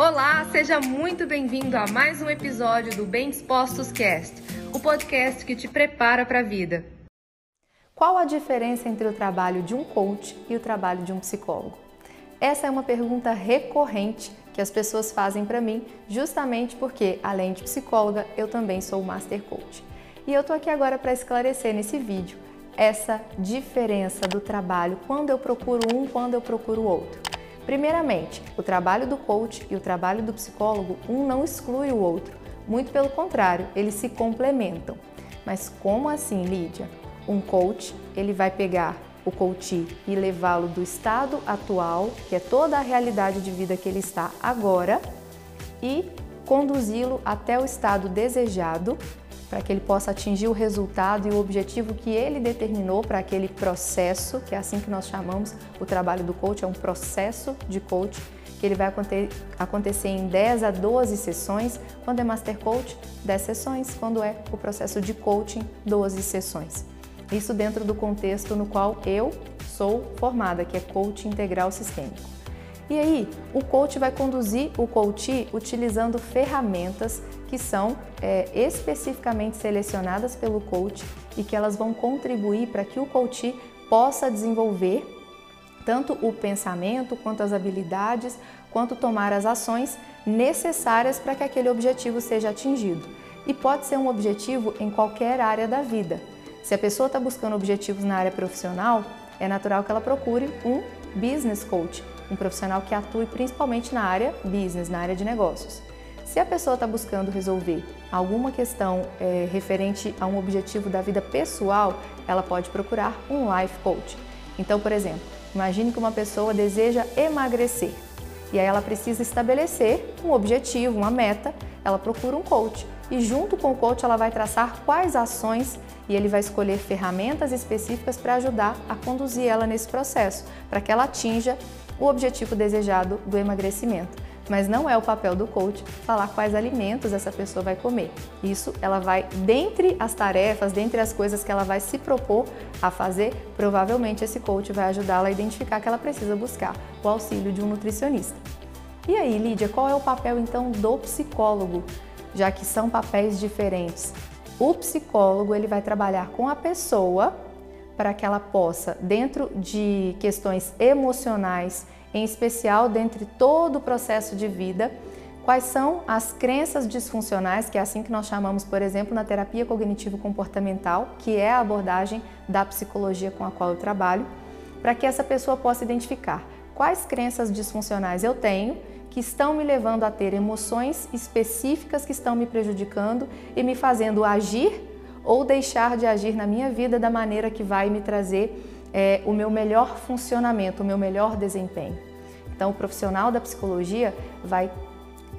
Olá, seja muito bem-vindo a mais um episódio do Bem Dispostos Cast, o podcast que te prepara para a vida. Qual a diferença entre o trabalho de um coach e o trabalho de um psicólogo? Essa é uma pergunta recorrente que as pessoas fazem para mim, justamente porque, além de psicóloga, eu também sou Master Coach. E eu tô aqui agora para esclarecer nesse vídeo essa diferença do trabalho, quando eu procuro um, quando eu procuro outro. Primeiramente, o trabalho do coach e o trabalho do psicólogo, um não exclui o outro. Muito pelo contrário, eles se complementam. Mas como assim, Lídia? Um coach, ele vai pegar o coach e levá-lo do estado atual, que é toda a realidade de vida que ele está agora, e conduzi-lo até o estado desejado, para que ele possa atingir o resultado e o objetivo que ele determinou para aquele processo, que é assim que nós chamamos o trabalho do coach, é um processo de coach que ele vai acontecer em 10 a 12 sessões. Quando é Master Coach, 10 sessões. Quando é o processo de coaching, 12 sessões. Isso dentro do contexto no qual eu sou formada, que é coach integral sistêmico. E aí, o coach vai conduzir o coach utilizando ferramentas que são é, especificamente selecionadas pelo coach e que elas vão contribuir para que o coach possa desenvolver tanto o pensamento quanto as habilidades, quanto tomar as ações necessárias para que aquele objetivo seja atingido. E pode ser um objetivo em qualquer área da vida. Se a pessoa está buscando objetivos na área profissional, é natural que ela procure um business coach, um profissional que atue principalmente na área business, na área de negócios. Se a pessoa está buscando resolver alguma questão é, referente a um objetivo da vida pessoal, ela pode procurar um life coach. Então, por exemplo, imagine que uma pessoa deseja emagrecer e aí ela precisa estabelecer um objetivo, uma meta, ela procura um coach e junto com o coach ela vai traçar quais ações e ele vai escolher ferramentas específicas para ajudar a conduzir ela nesse processo, para que ela atinja o objetivo desejado do emagrecimento. Mas não é o papel do coach falar quais alimentos essa pessoa vai comer. Isso ela vai, dentre as tarefas, dentre as coisas que ela vai se propor a fazer, provavelmente esse coach vai ajudá-la a identificar que ela precisa buscar o auxílio de um nutricionista. E aí, Lídia, qual é o papel então do psicólogo? Já que são papéis diferentes. O psicólogo ele vai trabalhar com a pessoa para que ela possa, dentro de questões emocionais, em especial dentre todo o processo de vida, quais são as crenças disfuncionais, que é assim que nós chamamos, por exemplo, na terapia cognitivo-comportamental, que é a abordagem da psicologia com a qual eu trabalho, para que essa pessoa possa identificar quais crenças disfuncionais eu tenho que estão me levando a ter emoções específicas que estão me prejudicando e me fazendo agir ou deixar de agir na minha vida da maneira que vai me trazer é, o meu melhor funcionamento, o meu melhor desempenho. Então, o profissional da psicologia vai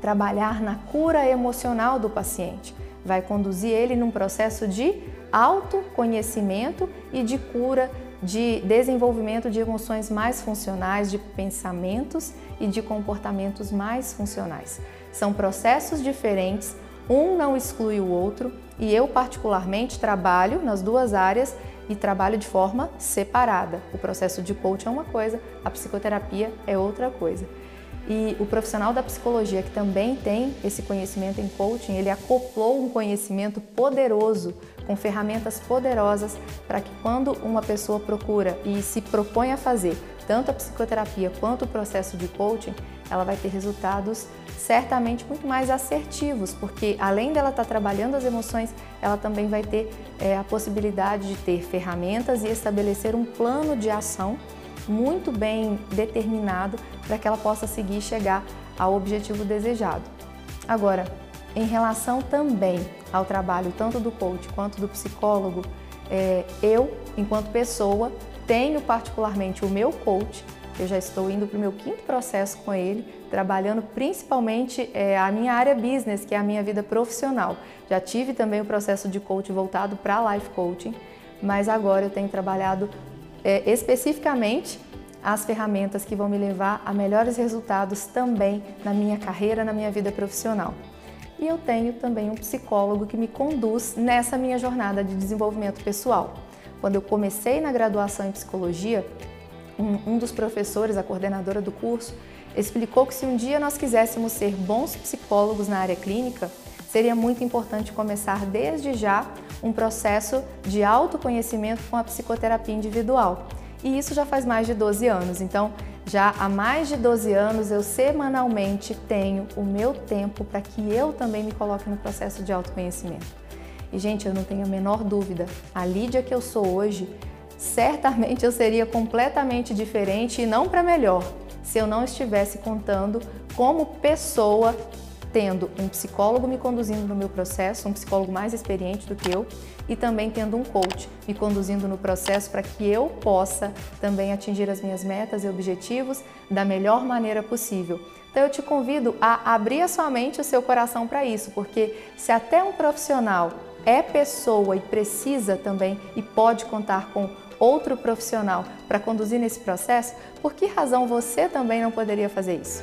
trabalhar na cura emocional do paciente, vai conduzir ele num processo de autoconhecimento e de cura, de desenvolvimento de emoções mais funcionais, de pensamentos e de comportamentos mais funcionais. São processos diferentes, um não exclui o outro e eu, particularmente, trabalho nas duas áreas e trabalho de forma separada. O processo de coaching é uma coisa, a psicoterapia é outra coisa. E o profissional da psicologia que também tem esse conhecimento em coaching, ele acoplou um conhecimento poderoso, com ferramentas poderosas para que quando uma pessoa procura e se propõe a fazer tanto a psicoterapia quanto o processo de coaching, ela vai ter resultados certamente muito mais assertivos, porque além dela estar trabalhando as emoções, ela também vai ter é, a possibilidade de ter ferramentas e estabelecer um plano de ação muito bem determinado para que ela possa seguir e chegar ao objetivo desejado. Agora, em relação também ao trabalho tanto do coach quanto do psicólogo, é, eu, enquanto pessoa, tenho particularmente o meu coach eu já estou indo para o meu quinto processo com ele, trabalhando principalmente é, a minha área business, que é a minha vida profissional. Já tive também o processo de coach voltado para life coaching, mas agora eu tenho trabalhado é, especificamente as ferramentas que vão me levar a melhores resultados também na minha carreira, na minha vida profissional. E eu tenho também um psicólogo que me conduz nessa minha jornada de desenvolvimento pessoal. Quando eu comecei na graduação em psicologia, um, um dos professores, a coordenadora do curso, explicou que se um dia nós quiséssemos ser bons psicólogos na área clínica, seria muito importante começar desde já um processo de autoconhecimento com a psicoterapia individual. E isso já faz mais de 12 anos. Então, já há mais de 12 anos eu semanalmente tenho o meu tempo para que eu também me coloque no processo de autoconhecimento. E gente, eu não tenho a menor dúvida, a Lídia que eu sou hoje, certamente eu seria completamente diferente e não para melhor se eu não estivesse contando como pessoa tendo um psicólogo me conduzindo no meu processo, um psicólogo mais experiente do que eu, e também tendo um coach me conduzindo no processo para que eu possa também atingir as minhas metas e objetivos da melhor maneira possível. Então eu te convido a abrir a sua mente e o seu coração para isso, porque se até um profissional é pessoa e precisa também e pode contar com outro profissional para conduzir nesse processo, por que razão você também não poderia fazer isso?